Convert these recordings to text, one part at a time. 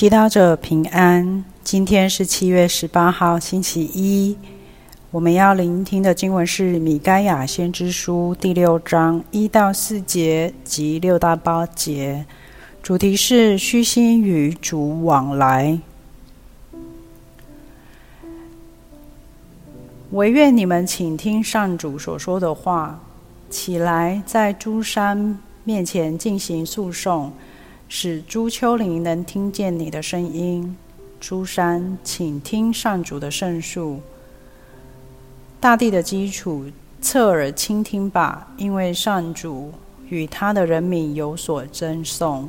祈祷者平安。今天是七月十八号，星期一。我们要聆听的经文是《米该亚先知书》第六章一到四节及六到八节，主题是虚心与主往来。唯愿你们请听上主所说的话，起来，在诸山面前进行诉讼。使朱丘陵能听见你的声音，诸山，请听上主的圣述。大地的基础，侧耳倾听吧，因为上主与他的人民有所争讼，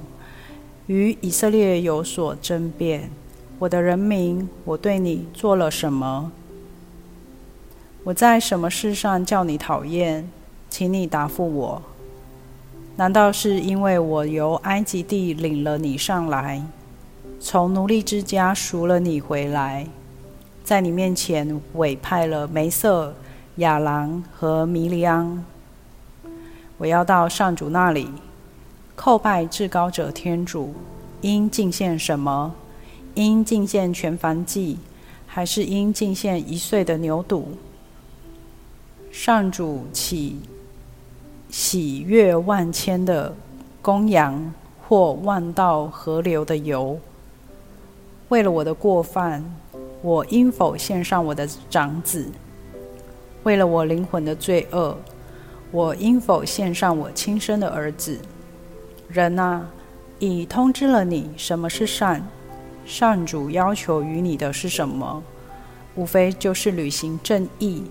与以色列有所争辩。我的人民，我对你做了什么？我在什么事上叫你讨厌？请你答复我。难道是因为我由埃及地领了你上来，从奴隶之家赎了你回来，在你面前委派了梅瑟、亚郎和米利安？我要到上主那里叩拜至高者天主，应敬献什么？应敬献全燔祭，还是应敬献一岁的牛犊？上主起。喜悦万千的公羊，或万道河流的油。为了我的过犯，我应否献上我的长子？为了我灵魂的罪恶，我应否献上我亲生的儿子？人啊，已通知了你什么是善。善主要求于你的是什么？无非就是履行正义，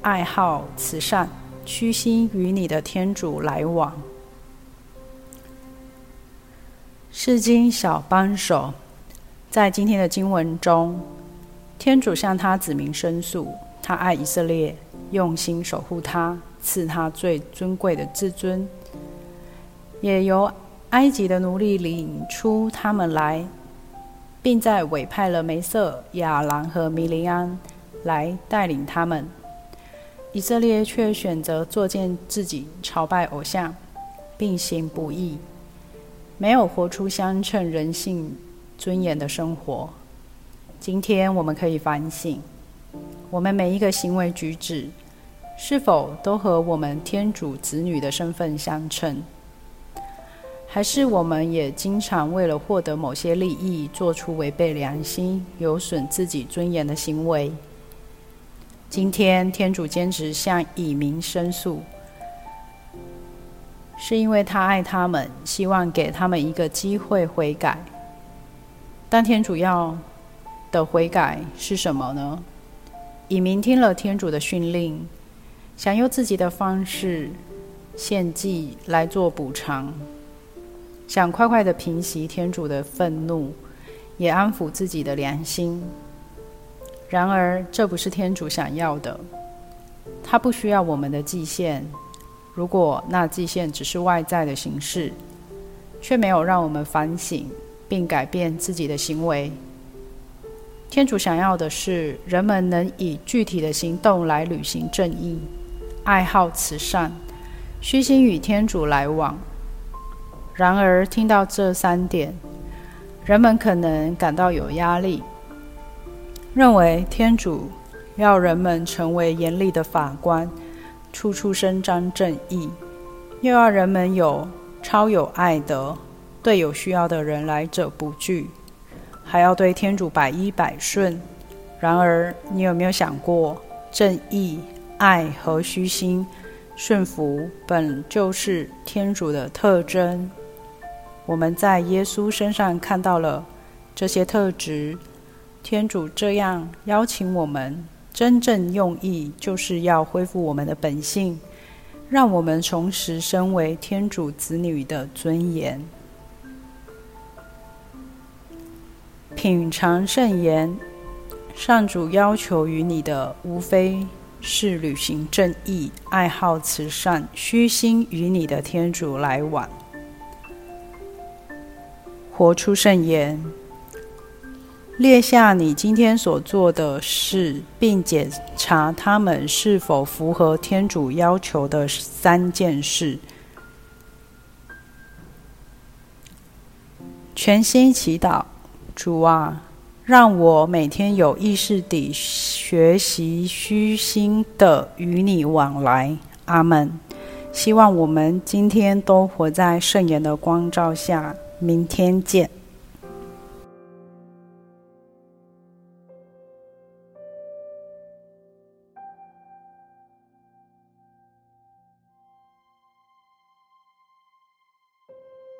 爱好慈善。虚心与你的天主来往。世经小帮手，在今天的经文中，天主向他子民申诉，他爱以色列，用心守护他，赐他最尊贵的至尊，也由埃及的奴隶领出他们来，并在委派了梅瑟、亚兰和米利安来带领他们。以色列却选择作践自己，朝拜偶像，并行不义，没有活出相称人性尊严的生活。今天我们可以反省，我们每一个行为举止，是否都和我们天主子女的身份相称？还是我们也经常为了获得某些利益，做出违背良心、有损自己尊严的行为？今天天主坚持向以民申诉，是因为他爱他们，希望给他们一个机会悔改。但天主要的悔改是什么呢？以民听了天主的训令，想用自己的方式献祭来做补偿，想快快的平息天主的愤怒，也安抚自己的良心。然而，这不是天主想要的。他不需要我们的祭献。如果那祭献只是外在的形式，却没有让我们反省并改变自己的行为，天主想要的是人们能以具体的行动来履行正义，爱好慈善，虚心与天主来往。然而，听到这三点，人们可能感到有压力。认为天主要人们成为严厉的法官，处处伸张正义，又要人们有超有爱德，对有需要的人来者不拒，还要对天主百依百顺。然而，你有没有想过，正义、爱和虚心、顺服本就是天主的特征？我们在耶稣身上看到了这些特质。天主这样邀请我们，真正用意就是要恢复我们的本性，让我们重拾身为天主子女的尊严。品尝圣言，上主要求于你的，无非是履行正义、爱好慈善、虚心与你的天主来往，活出圣言。列下你今天所做的事，并检查他们是否符合天主要求的三件事。全心祈祷，主啊，让我每天有意识地学习虚心的与你往来。阿门。希望我们今天都活在圣言的光照下。明天见。